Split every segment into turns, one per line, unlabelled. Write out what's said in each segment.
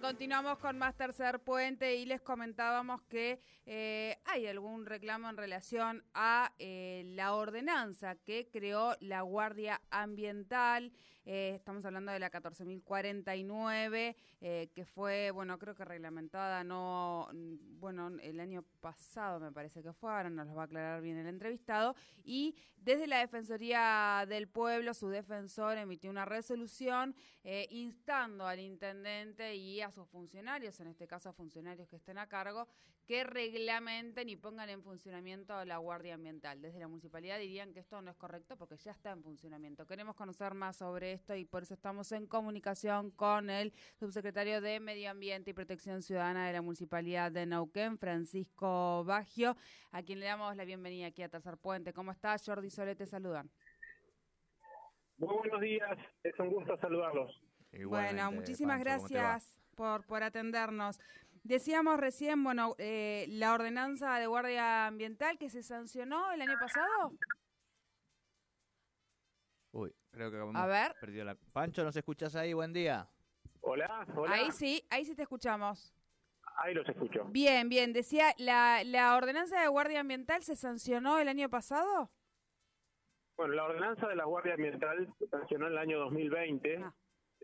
Continuamos con más tercer puente y les comentábamos que eh, hay algún reclamo en relación a eh, la ordenanza que creó la Guardia Ambiental. Eh, estamos hablando de la 14.049, que fue, bueno, creo que reglamentada, no, bueno, el año pasado me parece que fue, ahora nos lo va a aclarar bien el entrevistado. Y desde la Defensoría del Pueblo, su defensor emitió una resolución instando al intendente y a sus funcionarios, en este caso a funcionarios que estén a cargo, que reglamenten y pongan en funcionamiento la Guardia Ambiental. Desde la municipalidad dirían que esto no es correcto porque ya está en funcionamiento. Queremos conocer más sobre esto y por eso estamos en comunicación con el subsecretario de Medio Ambiente y Protección Ciudadana de la Municipalidad de Nauquén, Francisco Bagio, a quien le damos la bienvenida aquí a Tercer Puente. ¿Cómo estás? Jordi Solete te saludan.
Muy buenos días, es un gusto saludarlos.
bueno, muchísimas gracias por, por atendernos. Decíamos recién, bueno, eh, la ordenanza de guardia ambiental que se sancionó el año pasado.
Uy, creo que a ver. perdido la... Pancho, ¿nos escuchas ahí? Buen día.
Hola, hola.
Ahí sí, ahí sí te escuchamos.
Ahí los escucho.
Bien, bien. Decía, ¿la, la ordenanza de guardia ambiental se sancionó el año pasado?
Bueno, la ordenanza de la guardia ambiental se sancionó en el año 2020. Ah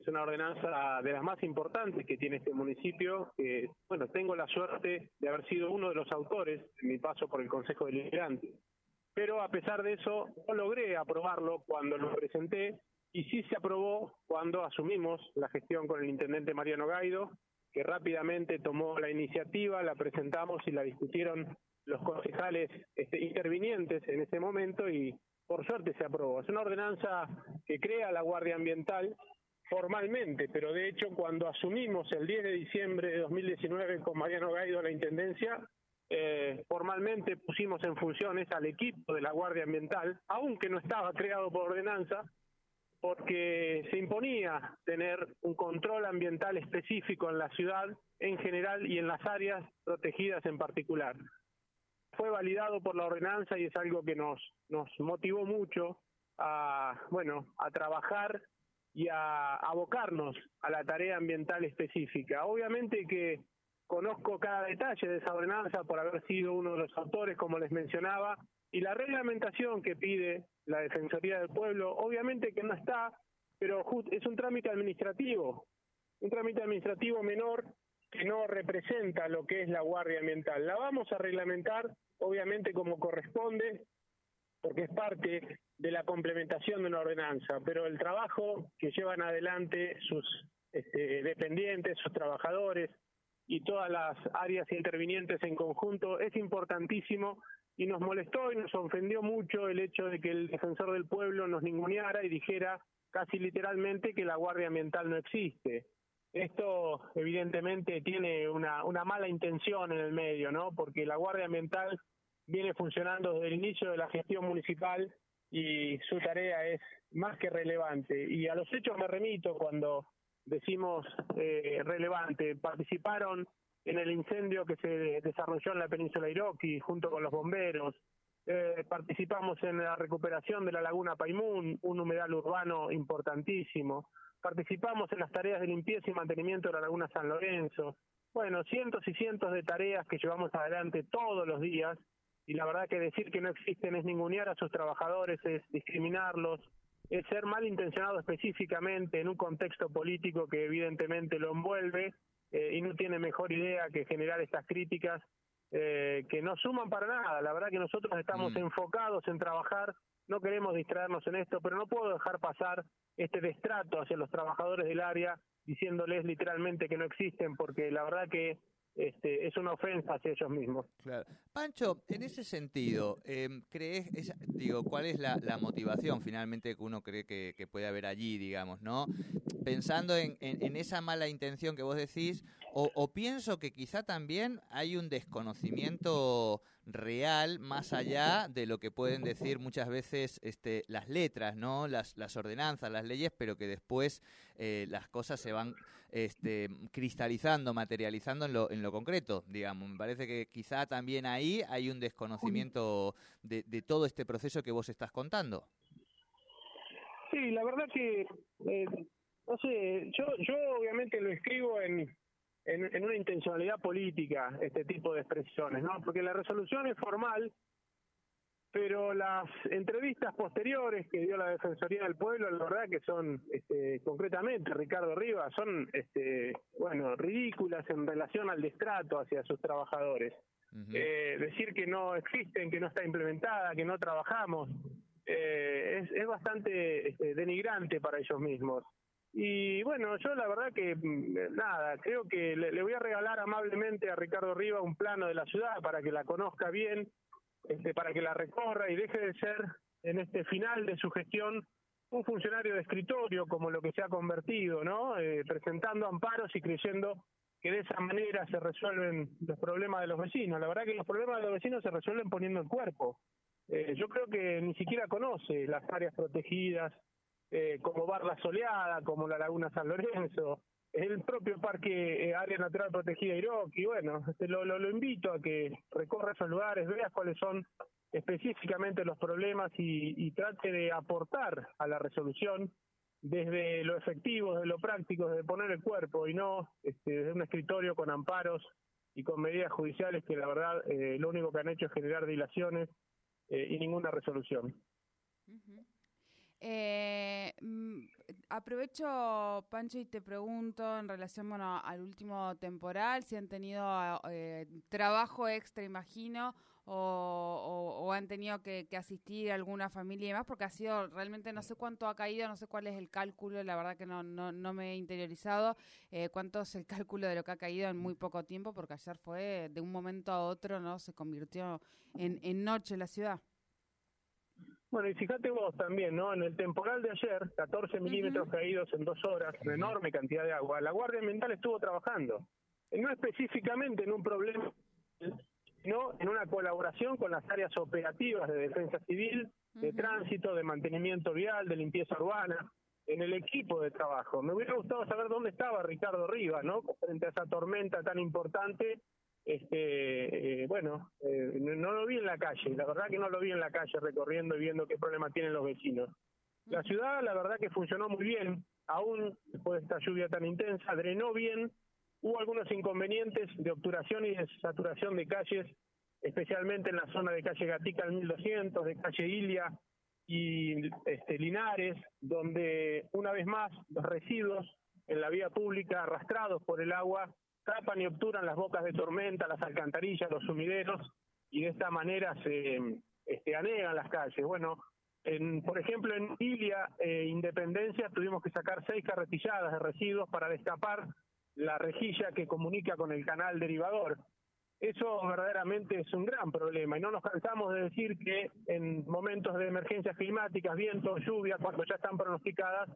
es una ordenanza de las más importantes que tiene este municipio. Que, bueno, tengo la suerte de haber sido uno de los autores en mi paso por el Consejo Deliberante. Pero a pesar de eso, no logré aprobarlo cuando lo presenté y sí se aprobó cuando asumimos la gestión con el intendente Mariano Gaido, que rápidamente tomó la iniciativa, la presentamos y la discutieron los concejales este, intervinientes en ese momento y por suerte se aprobó. Es una ordenanza que crea la Guardia Ambiental formalmente, pero de hecho cuando asumimos el 10 de diciembre de 2019 con Mariano Gaido la Intendencia, eh, formalmente pusimos en funciones al equipo de la Guardia Ambiental, aunque no estaba creado por ordenanza, porque se imponía tener un control ambiental específico en la ciudad en general y en las áreas protegidas en particular. Fue validado por la ordenanza y es algo que nos, nos motivó mucho a, bueno, a trabajar y a abocarnos a la tarea ambiental específica. Obviamente que conozco cada detalle de esa ordenanza por haber sido uno de los autores, como les mencionaba, y la reglamentación que pide la Defensoría del Pueblo, obviamente que no está, pero es un trámite administrativo, un trámite administrativo menor que no representa lo que es la Guardia Ambiental. La vamos a reglamentar, obviamente, como corresponde, porque es parte de la complementación de una ordenanza, pero el trabajo que llevan adelante sus este, dependientes, sus trabajadores y todas las áreas intervinientes en conjunto es importantísimo y nos molestó y nos ofendió mucho el hecho de que el defensor del pueblo nos ninguneara y dijera casi literalmente que la Guardia Ambiental no existe. Esto evidentemente tiene una, una mala intención en el medio, ¿no? Porque la Guardia Ambiental viene funcionando desde el inicio de la gestión municipal y su tarea es más que relevante. Y a los hechos me remito cuando decimos eh, relevante. Participaron en el incendio que se desarrolló en la península Iroqui junto con los bomberos. Eh, participamos en la recuperación de la laguna Paimún, un humedal urbano importantísimo. Participamos en las tareas de limpieza y mantenimiento de la laguna San Lorenzo. Bueno, cientos y cientos de tareas que llevamos adelante todos los días y la verdad que decir que no existen es ningunear a sus trabajadores, es discriminarlos, es ser malintencionado específicamente en un contexto político que evidentemente lo envuelve eh, y no tiene mejor idea que generar estas críticas eh, que no suman para nada. La verdad que nosotros estamos mm. enfocados en trabajar, no queremos distraernos en esto, pero no puedo dejar pasar este destrato hacia los trabajadores del área diciéndoles literalmente que no existen, porque la verdad que este, es una ofensa hacia ellos mismos.
Pancho, en ese sentido, em, ¿crees, digo, cuál es la, motivación finalmente que uno cree que, puede haber allí, digamos, ¿no? Pensando en, esa mala intención que vos decís, o, pienso que quizá también hay un desconocimiento real más allá de lo que pueden decir muchas veces este, las letras, ¿no? Las, las ordenanzas, las leyes, pero que después eh, las cosas se van este, cristalizando, materializando en lo, en lo concreto, digamos. Me parece que quizá también ahí hay un desconocimiento de, de todo este proceso que vos estás contando.
Sí, la verdad que, eh, no sé, yo, yo obviamente lo escribo en, en, una intencionalidad política, este tipo de expresiones, ¿no? Porque la resolución es formal, pero las entrevistas posteriores que dio la Defensoría del Pueblo, la verdad que son, este, concretamente, Ricardo Rivas, son, este, bueno, ridículas en relación al destrato hacia sus trabajadores. eh, decir que no existen, que no está implementada, que no trabajamos, eh, es, es, bastante este, denigrante para ellos mismos. Y bueno, yo la verdad que mm, nada, creo que le, le, voy a regalar amablemente a Ricardo Rivas un plano de la ciudad para que la conozca bien este, para que la recorra y deje de ser en este final de su gestión un funcionario de escritorio como lo que se ha convertido, ¿no? Eh, presentando amparos y creyendo que de esa manera se resuelven los problemas de los vecinos. La verdad que los problemas de los vecinos se resuelven poniendo el cuerpo. Eh, yo creo que ni siquiera conoce las áreas protegidas eh, como Barla Soleada, como la Laguna San Lorenzo, el propio Parque eh, Área Natural Protegida Iroqui. Bueno, este, lo, lo, invito a que recorra esos lugares, vea cuáles son específicamente los problemas y, trate de aportar a la resolución desde lo efectivo, desde lo práctico, desde poner el cuerpo y no este, desde un escritorio con amparos y con medidas judiciales que la verdad eh, lo único que han hecho es generar dilaciones eh, y ninguna resolución.
Eh, mm, aprovecho, Pancho, y te pregunto en relación bueno, al último temporal, si han tenido eh, trabajo extra, imagino, o, han tenido que, asistir a alguna familia y demás, porque ha sido realmente, no sé cuánto ha caído, no sé cuál es el cálculo, la verdad que no, no, no me he interiorizado, eh, cuánto es el cálculo de lo que ha caído en muy poco tiempo, porque ayer fue de un momento a otro, ¿no? Se convirtió en, en noche la ciudad.
Bueno, y fíjate vos también, ¿no? En el temporal de ayer, 14 milímetros caídos en dos horas, una enorme cantidad de agua, la Guardia Ambiental estuvo trabajando, no específicamente en un problema, sino en una colaboración con las áreas operativas de defensa civil, de tránsito, de mantenimiento vial, de limpieza urbana, en el equipo de trabajo. Me hubiera gustado saber dónde estaba Ricardo Rivas, ¿no? Frente a esa tormenta tan importante este, eh, bueno, eh, no, lo vi en la calle, la verdad que no lo vi en la calle recorriendo y viendo qué problema tienen los vecinos. La ciudad, la verdad que funcionó muy bien, aún después de esta lluvia tan intensa, drenó bien, hubo algunos inconvenientes de obturación y de saturación de calles, especialmente en la zona de calle Gatica al 1200, de calle Ilia y este, Linares, donde una vez más los residuos en la vía pública arrastrados por el agua tapan y obturan las bocas de tormenta, las alcantarillas, los sumideros, y de esta manera se este, anegan las calles. Bueno, en, por ejemplo, en Ilia, eh, Independencia, tuvimos que sacar seis carretilladas de residuos para destapar la rejilla que comunica con el canal derivador. Eso verdaderamente es un gran problema y no nos cansamos de decir que en momentos de emergencias climáticas, viento, lluvia, cuando ya están pronosticadas,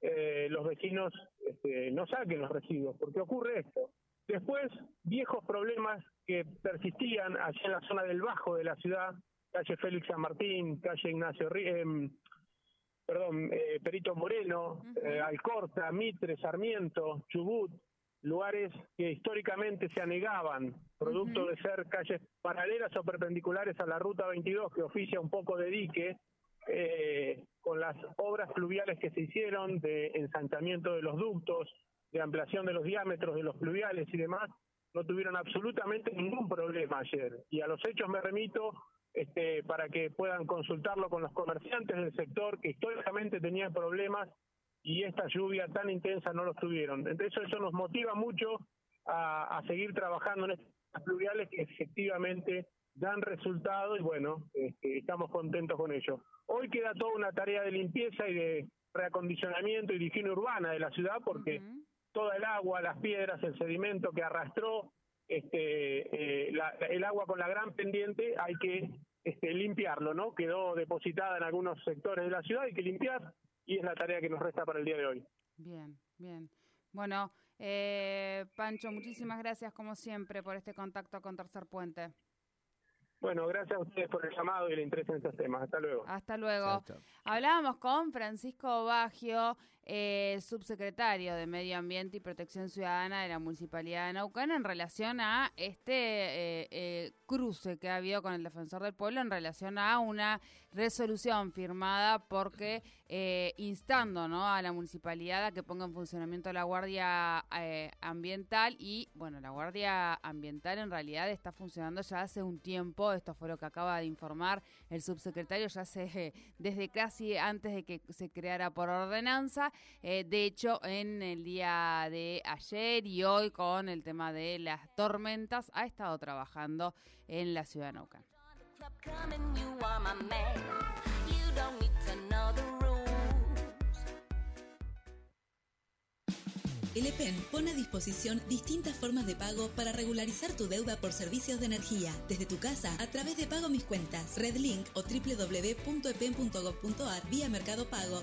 eh, los vecinos este, no saquen los residuos, porque ocurre esto. Después, viejos problemas que persistían allá en la zona del bajo de la ciudad, calle Félix San Martín, calle Ignacio em, perdón, eh, Perito Moreno, eh, Alcorta, Mitre, Sarmiento, Chubut, lugares que históricamente se anegaban, producto de ser calles paralelas o perpendiculares a la ruta 22 que oficia un poco de dique, eh, con las obras fluviales que se hicieron de ensanchamiento de los ductos, de ampliación de los diámetros de los pluviales y demás, no tuvieron absolutamente ningún problema ayer. Y a los hechos me remito este, para que puedan consultarlo con los comerciantes del sector que históricamente tenían problemas y esta lluvia tan intensa no los tuvieron. Entonces eso nos motiva mucho a, seguir trabajando en estas pluviales que efectivamente dan resultado y bueno, este, estamos contentos con ello. Hoy queda toda una tarea de limpieza y de reacondicionamiento y de higiene urbana de la ciudad porque toda el agua, las piedras, el sedimento que arrastró este, eh, el agua con la gran pendiente hay que este, limpiarlo, ¿no? Quedó depositada en algunos sectores de la ciudad, hay que limpiar y es la tarea que nos resta para el día de hoy.
Bien, bien. Bueno, eh, Pancho, muchísimas gracias como siempre por este contacto con Tercer Puente.
Bueno, gracias a ustedes por el llamado y el interés en estos temas. Hasta luego.
Hasta luego. Hablábamos con Francisco Baggio, eh, subsecretario de Medio Ambiente y Protección Ciudadana de la Municipalidad de Naucán, en relación a este eh, eh, cruce que ha habido con el defensor del pueblo en relación a una resolución firmada porque instando ¿no? a la municipalidad a que ponga en funcionamiento la Guardia Ambiental y bueno, la Guardia Ambiental en realidad está funcionando ya hace un tiempo, esto fue lo que acaba de informar el subsecretario ya hace desde casi antes de que se creara por ordenanza eh, de hecho, en el día de ayer y hoy con el tema de las tormentas, ha estado trabajando en la ciudad de Naucán.
El EPEN pone a disposición distintas formas de pago para regularizar tu deuda por servicios de energía, desde tu casa a través de Pago Mis Cuentas, Redlink o www.epen.gov.ar vía Mercado Pago.